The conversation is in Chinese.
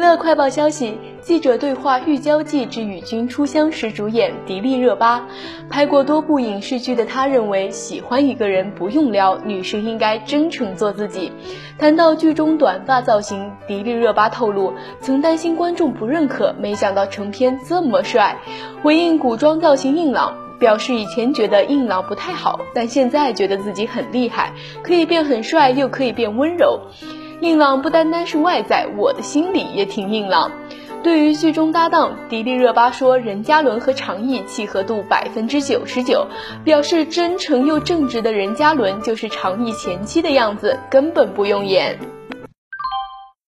娱乐快报消息：记者对话《玉娇记之与君初相识》主演迪丽热巴。拍过多部影视剧的她认为，喜欢一个人不用撩，女生应该真诚做自己。谈到剧中短发造型，迪丽热巴透露，曾担心观众不认可，没想到成片这么帅。回应古装造型硬朗，表示以前觉得硬朗不太好，但现在觉得自己很厉害，可以变很帅，又可以变温柔。硬朗不单单是外在，我的心里也挺硬朗。对于剧中搭档，迪丽热巴说任嘉伦和常毅契合度百分之九十九，表示真诚又正直的任嘉伦就是常毅前妻的样子，根本不用演。